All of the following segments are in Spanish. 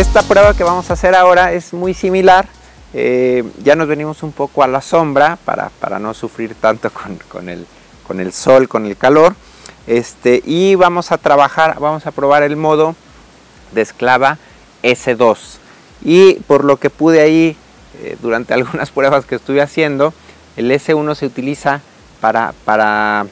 esta prueba que vamos a hacer ahora es muy similar. Eh, ya nos venimos un poco a la sombra para, no sufrir tanto con, el, con, el, sol, con el calor. Este, y vamos a trabajar, vamos a probar el modo de esclava S2. Y por lo que pude ahí, eh, durante algunas pruebas que estuve haciendo, el S1 se utiliza para, para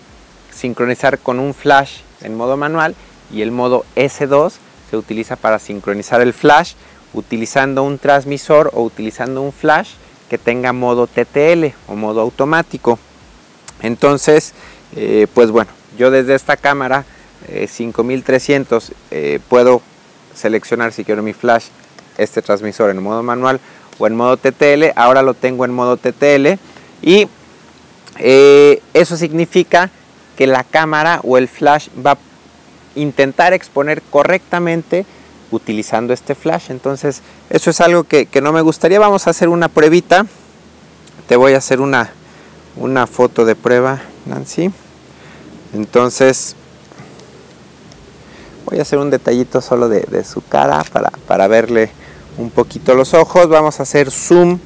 sincronizar con un flash en modo manual y el modo S2 se utiliza para sincronizar el flash utilizando un transmisor o utilizando un flash que tenga modo TTL o modo automático. Entonces, eh, pues bueno, yo desde esta cámara 5300 eh, eh, puedo seleccionar si quiero mi flash, este transmisor en modo manual o en modo TTL. Ahora lo tengo en modo TTL y eso significa que la cámara o el flash va a intentar exponer correctamente utilizando este flash. Entonces, eso es algo que, no me gustaría. Vamos a hacer una pruebita. Te voy a hacer una, una foto de prueba, Nancy. Entonces, voy a hacer un detallito solo de, de su cara para, para, verle un poquito los ojos. Vamos a hacer zoom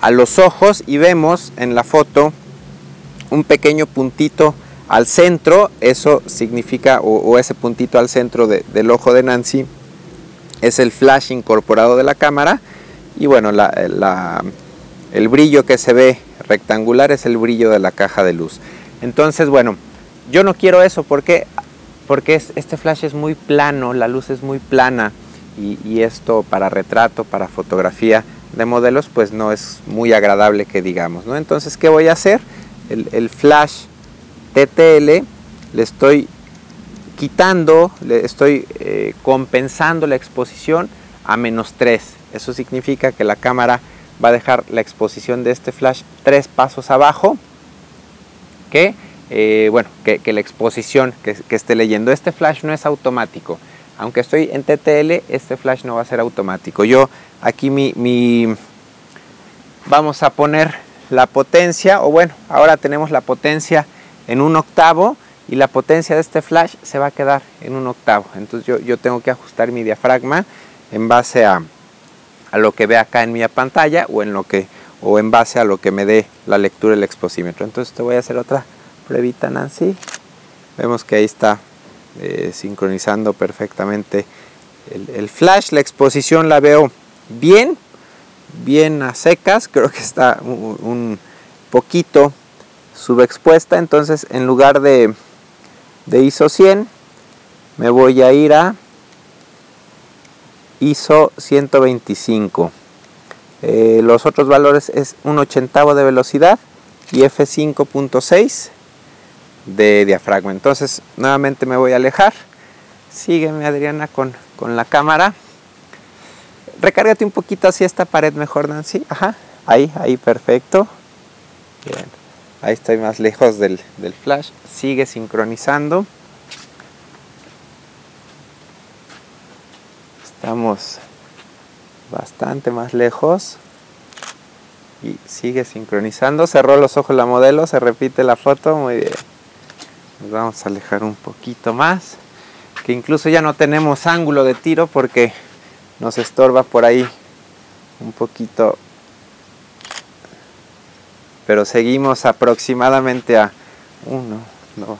a los ojos y vemos en la foto un pequeño puntito al centro, eso significa, o, ese puntito al centro del ojo de Nancy, es el flash incorporado de la cámara. Y bueno, el brillo que se ve rectangular es el brillo de la caja de luz. Entonces, bueno, yo no quiero eso porque, porque este flash es muy plano, la luz es muy plana. Y, esto para retrato, para fotografía de modelos, pues no es muy agradable que digamos. ¿no? Entonces, ¿qué voy a hacer? El flash TTL le estoy quitando, le estoy eh, compensando la exposición a menos 3. Eso significa que la cámara va a dejar la exposición de este flash tres pasos abajo que, eh, bueno, que, la exposición que, esté leyendo. Este flash no es automático. Aunque estoy en TTL, este flash no va a ser automático. Yo aquí mi, mi vamos a poner la potencia, o bueno, ahora tenemos la potencia en un octavo y la potencia de este flash se va a quedar en un octavo. Entonces yo, tengo que ajustar mi diafragma en base a, lo que ve acá en mi pantalla o en lo que o en base a lo que me dé la lectura del exposímetro. Entonces te voy a hacer otra pruebita Nancy. Vemos que ahí está eh, sincronizando perfectamente el, flash. La exposición la veo bien, bien a secas. Creo que está un poquito subexpuesta entonces en lugar de, ISO 100 me voy a ir a ISO 125 eh, los otros valores es un ochentavo de velocidad y F5.6 de diafragma. Entonces nuevamente me voy a alejar. Sígueme Adriana con, con la cámara. Recárgate un poquito hacia esta pared mejor Nancy. Ajá. Ahí ahí perfecto. Bien ahí estoy más lejos del, flash. Sigue sincronizando. Estamos bastante más lejos. Y sigue sincronizando. Cerró los ojos la modelo se repite la foto. Muy bien. Nos vamos a alejar un poquito más. Que incluso ya no tenemos ángulo de tiro porque nos estorba por ahí un poquito pero seguimos aproximadamente a 1, 2,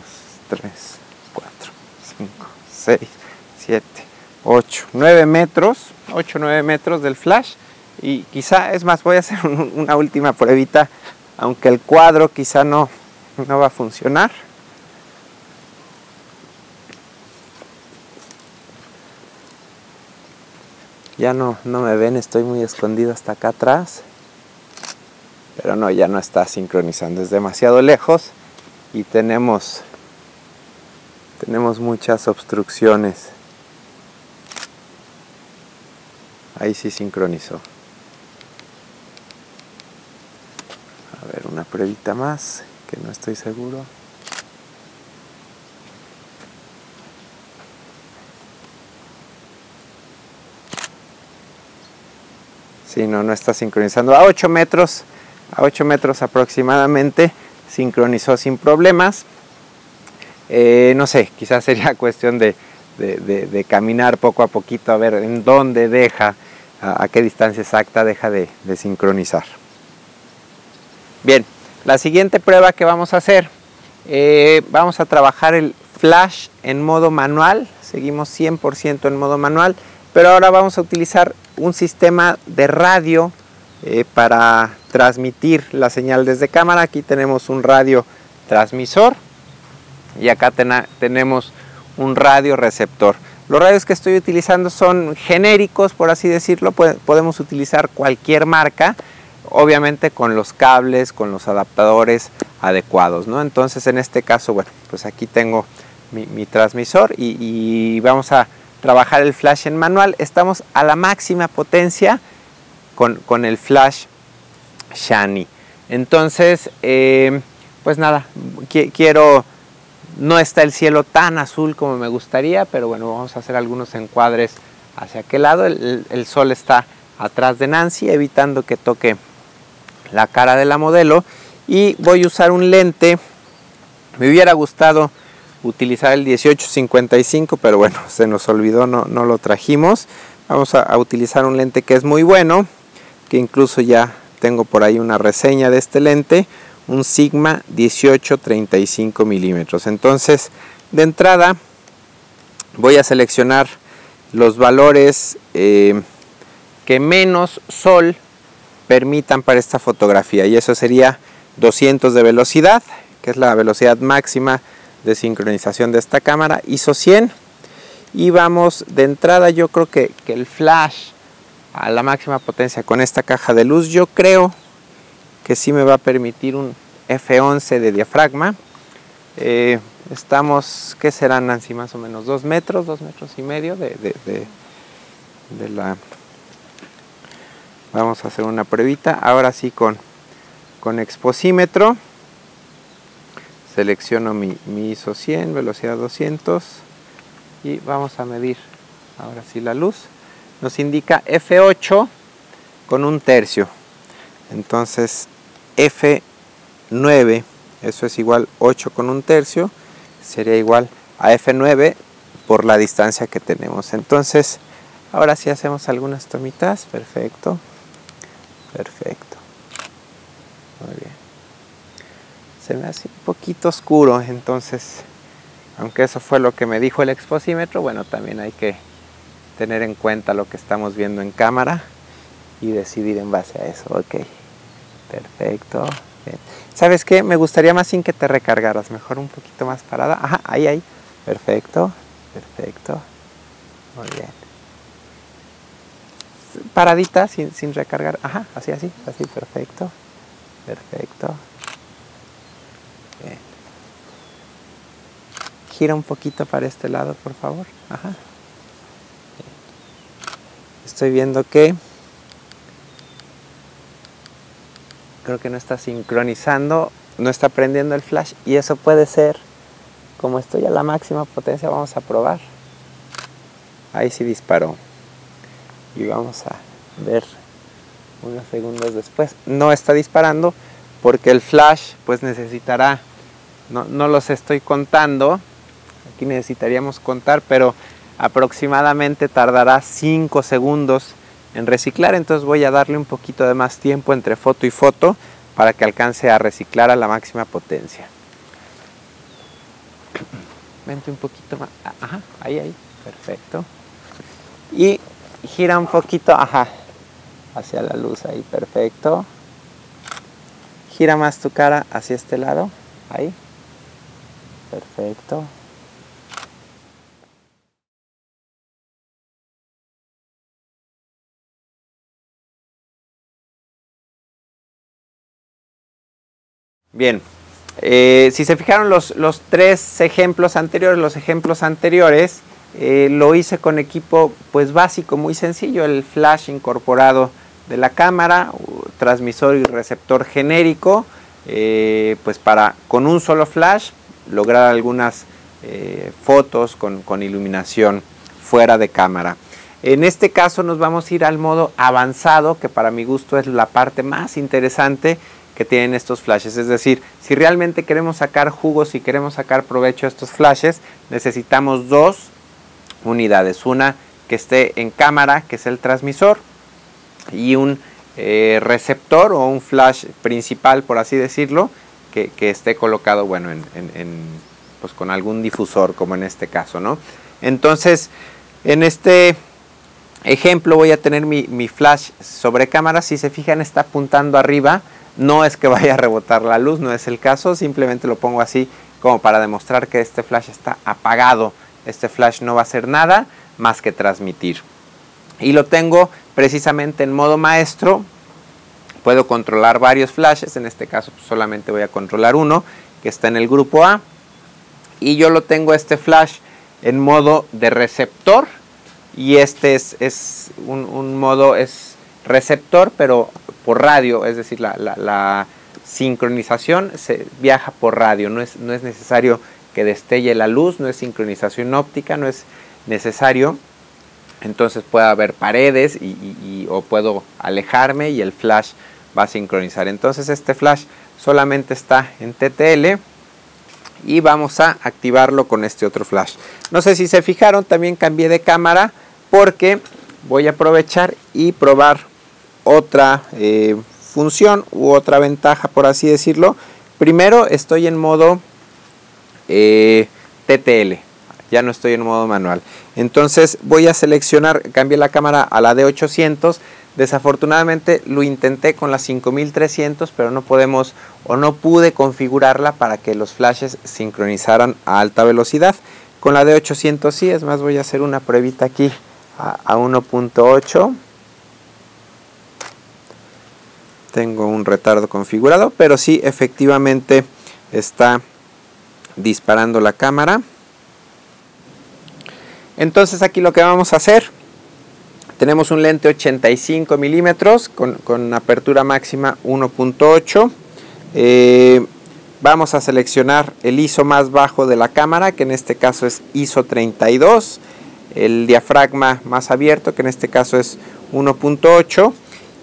3, 4, 5, 6, 7, 8, 9 metros, 8, 9 metros del flash y quizá, es más, voy a hacer una última pruebita, aunque el cuadro quizá no, va a funcionar. Ya no me ven, estoy muy escondido hasta acá atrás pero no, ya no está sincronizando, es demasiado lejos y tenemos, tenemos muchas obstrucciones. Ahí sí sincronizó. A ver, una pruebita más, que no estoy seguro. Sí, no, no está sincronizando. A 8 metros a 8 metros aproximadamente, sincronizó sin problemas. Eh, no sé, quizás sería cuestión de, caminar poco a poquito a ver en dónde deja, a, qué distancia exacta deja de, sincronizar. Bien, la siguiente prueba que vamos a hacer, eh, vamos a trabajar el flash en modo manual, seguimos 100% en modo manual, pero ahora vamos a utilizar un sistema de radio eh, para transmitir la señal desde cámara. Aquí tenemos un radio transmisor y acá tenemos un radio receptor. Los radios que estoy utilizando son genéricos, por así decirlo, podemos utilizar cualquier marca, obviamente con los cables, con los adaptadores adecuados, ¿no? Entonces en este caso, bueno, pues aquí tengo mi, transmisor y, vamos a trabajar el flash en manual. Estamos a la máxima potencia con, el flash Shani. Entonces, eh, pues nada, quiero no está el cielo tan azul como me gustaría, pero bueno, vamos a hacer algunos encuadres hacia aquel lado. El, sol está atrás de Nancy, evitando que toque la cara de la modelo. Y voy a usar un lente. Me hubiera gustado utilizar el 1855, pero bueno, se nos olvidó, no, no lo trajimos. Vamos a utilizar un lente que es muy bueno, que incluso ya tengo por ahí una reseña de este lente un sigma 18-35 milímetros. Entonces, de entrada, voy a seleccionar los valores eh, que menos sol permitan para esta fotografía. Y eso sería 200 de velocidad, que es la velocidad máxima de sincronización de esta cámara. ISO 100. Y vamos de entrada, yo creo que, que el flash a la máxima potencia con esta caja de luz, yo creo que sí me va a permitir un F11 de diafragma. Eh, estamos, ¿qué serán Nancy? Más o menos dos metros, dos metros y medio de, de, la... Vamos a hacer una pruebita, ahora sí con, con exposímetro. Selecciono mi, mi ISO 100, velocidad 200 y vamos a medir ahora sí la luz. Nos indica F8 con un tercio. Entonces F9, eso es igual 8 con un tercio, sería igual a F9 por la distancia que tenemos. Entonces, ahora sí hacemos algunas tomitas, perfecto, perfecto, muy bien. Se me hace un poquito oscuro, entonces, aunque eso fue lo que me dijo el exposímetro, bueno, también hay que tener en cuenta lo que estamos viendo en cámara y decidir en base a eso, ok. Perfecto. ¿Sabes qué? Me gustaría más sin que te recargaras, mejor un poquito más parada. Ajá, ahí, ahí. Perfecto, perfecto. Muy bien. Paradita, sin, sin recargar. Ajá, así, así, así, perfecto. Perfecto. Bien. Gira un poquito para este lado, por favor. Ajá. Estoy viendo que creo que no está sincronizando, no está prendiendo el flash y eso puede ser, como estoy a la máxima potencia, vamos a probar. Ahí sí disparó. Y vamos a ver unos segundos después. No está disparando porque el flash pues necesitará, no, no los estoy contando, aquí necesitaríamos contar, pero aproximadamente tardará 5 segundos en reciclar, entonces voy a darle un poquito de más tiempo entre foto y foto para que alcance a reciclar a la máxima potencia. Vente un poquito más, ajá, ahí, ahí, perfecto. Y gira un poquito, ajá, hacia la luz ahí, perfecto. Gira más tu cara hacia este lado, ahí, perfecto. Bien, eh, si se fijaron los, tres ejemplos anteriores, los ejemplos anteriores, eh, lo hice con equipo pues básico, muy sencillo, el flash incorporado de la cámara, transmisor y receptor genérico, eh, pues para con un solo flash lograr algunas fotos con, con iluminación fuera de cámara. En este caso nos vamos a ir al modo avanzado, que para mi gusto es la parte más interesante que tienen estos flashes. Es decir, si realmente queremos sacar jugos y queremos sacar provecho a estos flashes, necesitamos dos unidades. Una que esté en cámara, que es el transmisor, y un eh, receptor o un flash principal, por así decirlo, que, esté colocado, bueno, en, pues con algún difusor, como en este caso, ¿no? Entonces, en este ejemplo voy a tener mi, mi, flash sobre cámara, si se fijan está apuntando arriba, no es que vaya a rebotar la luz, no es el caso, simplemente lo pongo así como para demostrar que este flash está apagado, este flash no va a hacer nada más que transmitir. Y lo tengo precisamente en modo maestro. Puedo controlar varios flashes, en este caso pues, solamente voy a controlar uno que está en el grupo A. Y yo lo tengo este flash en modo de receptor y este es, un, modo es receptor pero por radio, es decir, la, sincronización se viaja por radio, no es, no es necesario que destelle la luz, no es sincronización óptica, no es necesario entonces puede haber paredes y, o puedo alejarme y el flash va a sincronizar. Entonces este flash solamente está en TTL y vamos a activarlo con este otro flash. No sé si se fijaron, también cambié de cámara porque voy a aprovechar y probar otra eh, función u otra ventaja por así decirlo. Primero estoy en modo eh, TTL ya no estoy en modo manual. Entonces voy a seleccionar, cambié la cámara a la de 800. Desafortunadamente lo intenté con la 5300, pero no podemos o no pude configurarla para que los flashes sincronizaran a alta velocidad. Con la de 800 sí, es más voy a hacer una pruebita aquí a, a 1.8. Tengo un retardo configurado, pero sí efectivamente está disparando la cámara. Entonces aquí lo que vamos a hacer, tenemos un lente 85 milímetros con, apertura máxima 1.8. Eh, vamos a seleccionar el ISO más bajo de la cámara, que en este caso es ISO 32. El diafragma más abierto, que en este caso es 1.8.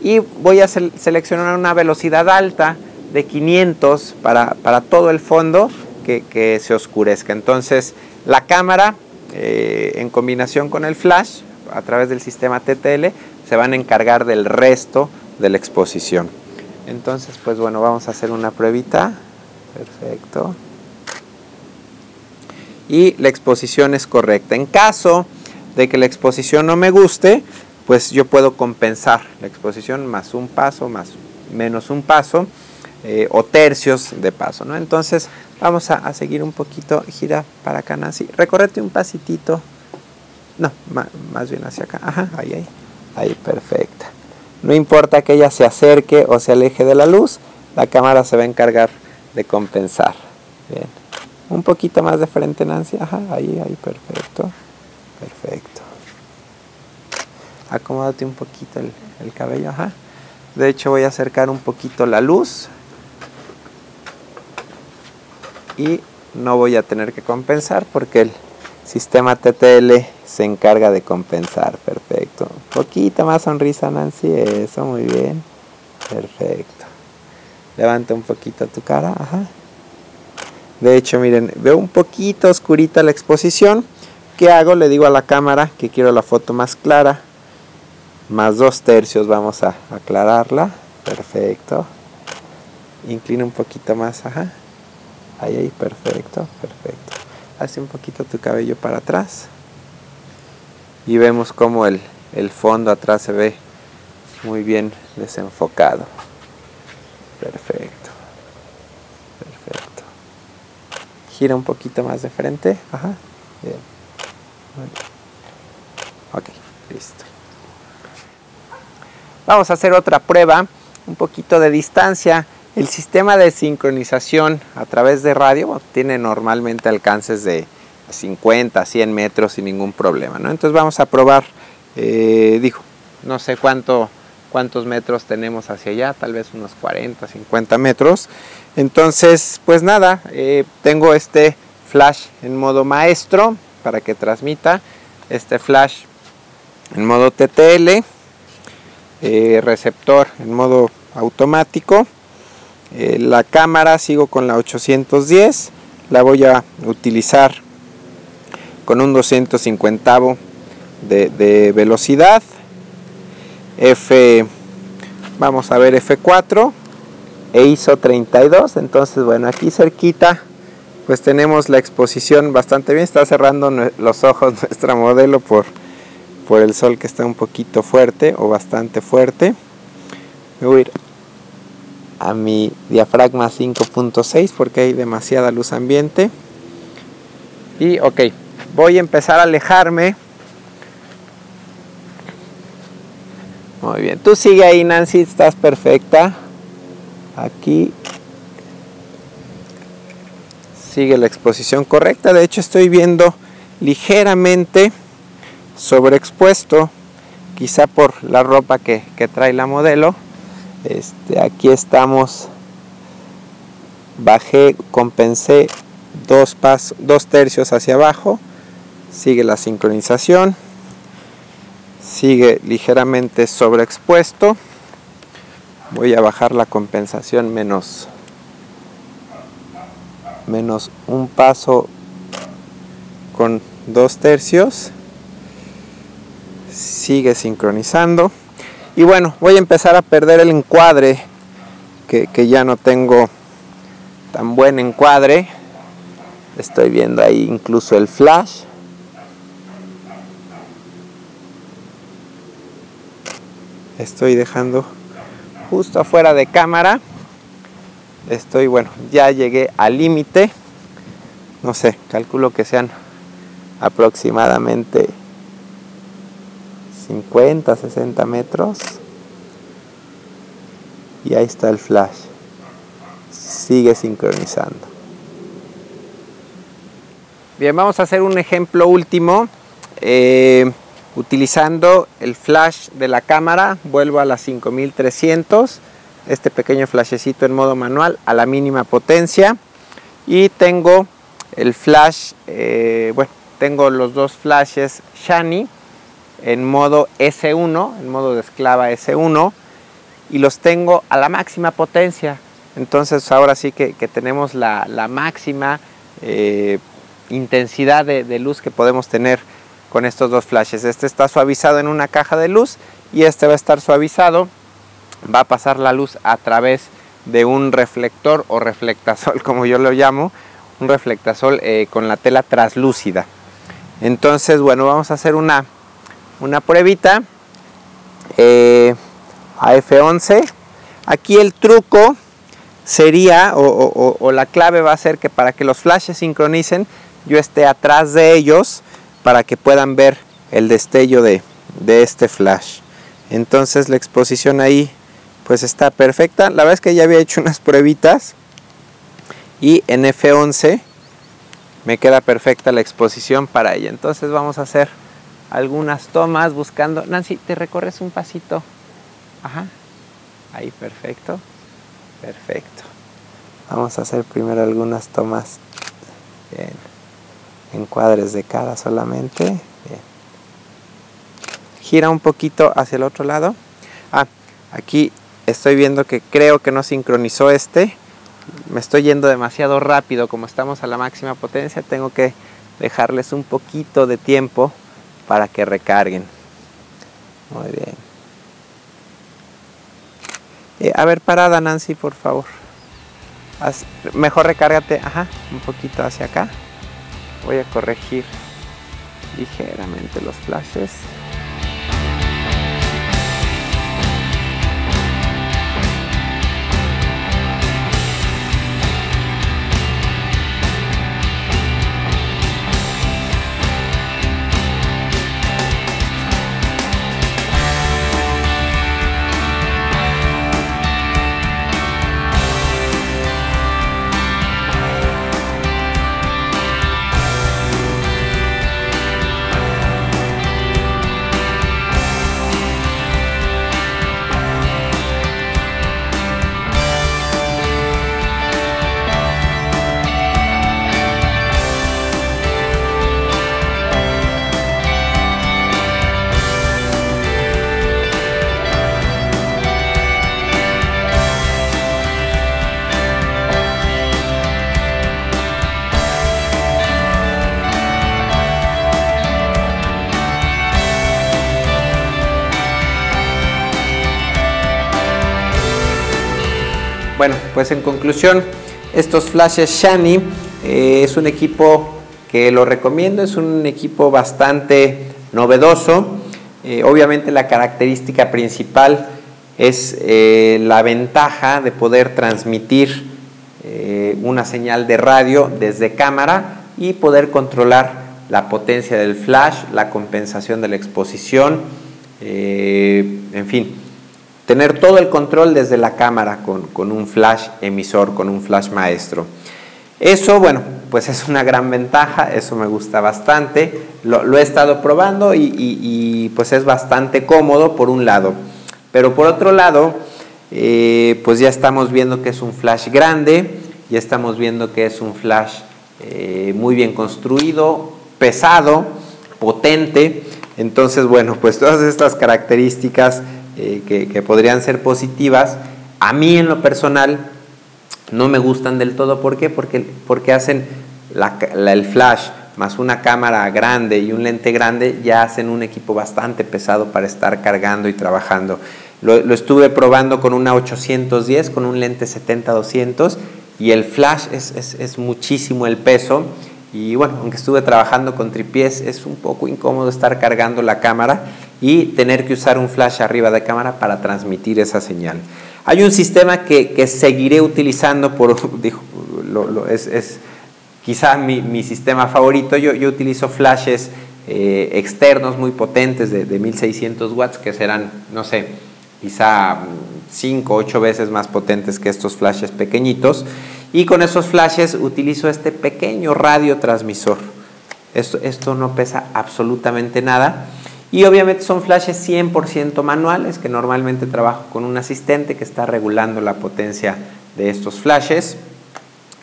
Y voy a seleccionar una velocidad alta de 500 para, todo el fondo que, que se oscurezca. Entonces la cámara eh, en combinación con el flash, a través del sistema TTL, se van a encargar del resto de la exposición. Entonces, pues bueno, vamos a hacer una pruebita. Perfecto. Y la exposición es correcta. En caso de que la exposición no me guste, pues yo puedo compensar la exposición más un paso, más menos un paso, eh, o tercios de paso. ¿no? Entonces, Vamos a, seguir un poquito, gira para acá Nancy, recórrete un pasitito, no, más, bien hacia acá, ajá, ahí, ahí, ahí, perfecta. No importa que ella se acerque o se aleje de la luz, la cámara se va a encargar de compensar. Bien, un poquito más de frente Nancy, ajá, ahí, ahí, perfecto, perfecto. Acomódate un poquito el, el cabello, ajá. De hecho voy a acercar un poquito la luz y no voy a tener que compensar porque el sistema TTL se encarga de compensar. Perfecto. Un poquito más sonrisa, Nancy. Eso, muy bien. Perfecto. Levanta un poquito tu cara. Ajá. De hecho, miren, veo un poquito oscurita la exposición. ¿Qué hago? Le digo a la cámara que quiero la foto más clara. Más dos tercios vamos a aclararla. Perfecto. Inclina un poquito más. Ajá. Ahí, ahí, perfecto, perfecto. Hace un poquito tu cabello para atrás. Y vemos como el, el fondo atrás se ve muy bien desenfocado. Perfecto. Perfecto. Gira un poquito más de frente. Ajá. Bien. Ok, listo. Vamos a hacer otra prueba. Un poquito de distancia el sistema de sincronización a través de radio tiene normalmente alcances de 50, 100 metros sin ningún problema. ¿no? Entonces vamos a probar, eh, dijo, no sé cuánto, cuántos metros tenemos hacia allá, tal vez unos 40, 50 metros. Entonces, pues nada, eh, tengo este flash en modo maestro para que transmita, este flash en modo TTL, eh, receptor en modo automático eh, la cámara sigo con la 810 la voy a utilizar con un 250 de, de velocidad. F, vamos a ver F4 e ISO 32. Entonces, bueno, aquí cerquita pues tenemos la exposición bastante bien. Está cerrando los ojos nuestra modelo por, por el sol que está un poquito fuerte o bastante fuerte. Me voy a ir a mi diafragma 5.6 porque hay demasiada luz ambiente. Y ok, voy a empezar a alejarme. Muy bien, tú sigue ahí Nancy, estás perfecta. Aquí sigue la exposición correcta. De hecho estoy viendo ligeramente sobreexpuesto, quizá por la ropa que, que trae la modelo. Este, aquí estamos, bajé, compensé dos, dos tercios hacia abajo, sigue la sincronización, sigue ligeramente sobreexpuesto, voy a bajar la compensación menos, menos un paso con dos tercios, sigue sincronizando. Y bueno, voy a empezar a perder el encuadre, que, ya no tengo tan buen encuadre. Estoy viendo ahí incluso el flash. Estoy dejando justo afuera de cámara. Estoy, bueno, ya llegué al límite. No sé, calculo que sean aproximadamente 50, 60 metros. Y ahí está el flash. Sigue sincronizando. Bien, vamos a hacer un ejemplo último. Eh, utilizando el flash de la cámara, vuelvo a las 5300. Este pequeño flashecito en modo manual a la mínima potencia. Y tengo el flash, eh, bueno, tengo los dos flashes Shani en modo S1, en modo de esclava S1, y los tengo a la máxima potencia. Entonces ahora sí que, tenemos la, máxima eh, intensidad de, luz que podemos tener con estos dos flashes. Este está suavizado en una caja de luz y este va a estar suavizado. Va a pasar la luz a través de un reflector o reflectasol, como yo lo llamo, un reflectasol eh, con la tela translúcida. Entonces, bueno, vamos a hacer una, una pruebita eh, a F11. Aquí el truco sería, o, la clave va a ser que para que los flashes sincronicen, yo esté atrás de ellos para que puedan ver el destello de, este flash. Entonces la exposición ahí pues está perfecta. La verdad es que ya había hecho unas pruebitas y en F11 me queda perfecta la exposición para ella. Entonces vamos a hacer algunas tomas buscando. Nancy, ¿te recorres un pasito? Ajá. Ahí, perfecto. Perfecto. Vamos a hacer primero algunas tomas en encuadres de cara solamente. Bien. Gira un poquito hacia el otro lado. Ah, aquí estoy viendo que creo que no sincronizó este. Me estoy yendo demasiado rápido. Como estamos a la máxima potencia, tengo que dejarles un poquito de tiempo para que recarguen. Muy bien. Eh, a ver, parada Nancy, por favor. mejor recárgate, ajá, un poquito hacia acá. Voy a corregir ligeramente los flashes. Bueno, pues en conclusión, estos flashes Shani eh, es un equipo que lo recomiendo, es un equipo bastante novedoso. Eh, obviamente la característica principal es eh, la ventaja de poder transmitir una señal de radio desde cámara y poder controlar la potencia del flash, la compensación de la exposición, en fin, tener todo el control desde la cámara con, un flash emisor, con un flash maestro. Eso, bueno, pues es una gran ventaja, eso me gusta bastante, lo, he estado probando y, pues es bastante cómodo por un lado, pero por otro lado, eh, pues ya estamos viendo que es un flash grande, ya estamos viendo que es un flash eh, muy bien construido, pesado, potente, entonces bueno, pues todas estas características eh, que, podrían ser positivas. A mí en lo personal no me gustan del todo. ¿Por qué? Porque, porque hacen el flash más una cámara grande y un lente grande, ya hacen un equipo bastante pesado para estar cargando y trabajando. Lo, estuve probando con una 810, con un lente 70-200 y el flash es, es, es muchísimo el peso. Y bueno, aunque estuve trabajando con tripiés, es un poco incómodo estar cargando la cámara y tener que usar un flash arriba de cámara para transmitir esa señal. Hay un sistema que, seguiré utilizando, por, es, quizá mi, sistema favorito. Yo, yo utilizo flashes eh, externos muy potentes de, 1600 watts, que serán, no sé, quizá 5 o 8 veces más potentes que estos flashes pequeñitos. Y con esos flashes utilizo este pequeño radiotransmisor. Esto, esto no pesa absolutamente nada y obviamente son flashes 100% manuales, que normalmente trabajo con un asistente que está regulando la potencia de estos flashes.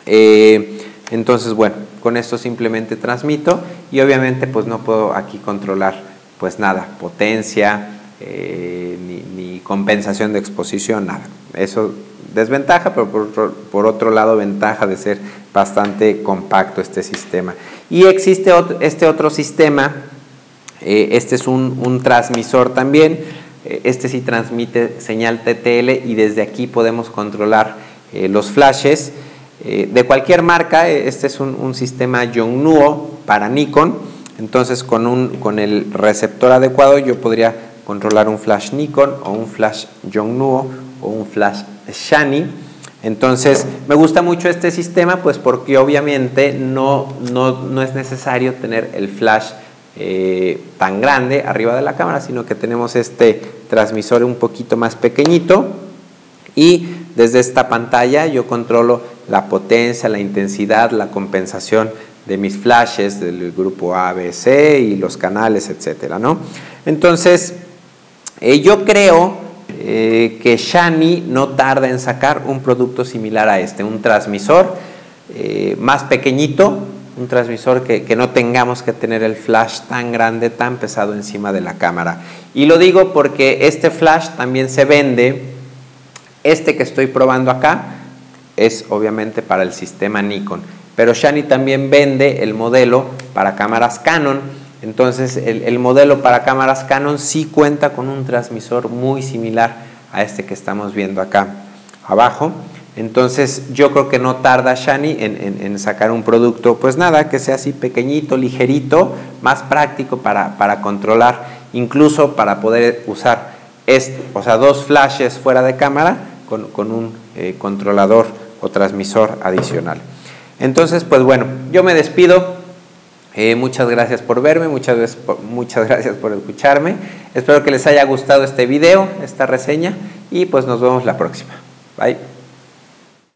Eh, entonces, bueno, con esto simplemente transmito y obviamente pues no puedo aquí controlar pues nada, potencia, eh, ni, compensación de exposición, nada. Eso desventaja, pero por por otro, lado ventaja de ser bastante compacto este sistema. Y existe este otro sistema eh, este es un, transmisor también. Eh, este sí transmite señal TTL y desde aquí podemos controlar eh, los flashes. de cualquier marca, este es un, sistema Yongnuo para Nikon. Entonces con, un, con el receptor adecuado yo podría controlar un flash Nikon o un flash Yongnuo o un flash Shani. Entonces, me gusta mucho este sistema, pues porque obviamente no, no, no es necesario tener el flash eh, tan grande arriba de la cámara, sino que tenemos este transmisor un poquito más pequeñito y desde esta pantalla yo controlo la potencia, la intensidad, la compensación de mis flashes del grupo ABC y los canales, etcétera, ¿no? Entonces, eh, yo creo eh, que Shani no tarda en sacar un producto similar a este, un transmisor más pequeñito, un transmisor que, no tengamos que tener el flash tan grande, tan pesado encima de la cámara. Y lo digo porque este flash también se vende, este que estoy probando acá es obviamente para el sistema Nikon, pero Shani también vende el modelo para cámaras Canon, entonces el, el modelo para cámaras Canon sí cuenta con un transmisor muy similar a este que estamos viendo acá abajo. Entonces yo creo que no tarda Shani en, sacar un producto, pues nada, que sea así pequeñito, ligerito, más práctico para, controlar, incluso para poder usar o sea, dos flashes fuera de cámara con, un eh, controlador o transmisor adicional. Entonces, pues bueno, yo me despido. Eh, muchas gracias por verme, muchas, muchas gracias por escucharme. Espero que les haya gustado este video, esta reseña y pues nos vemos la próxima. Bye.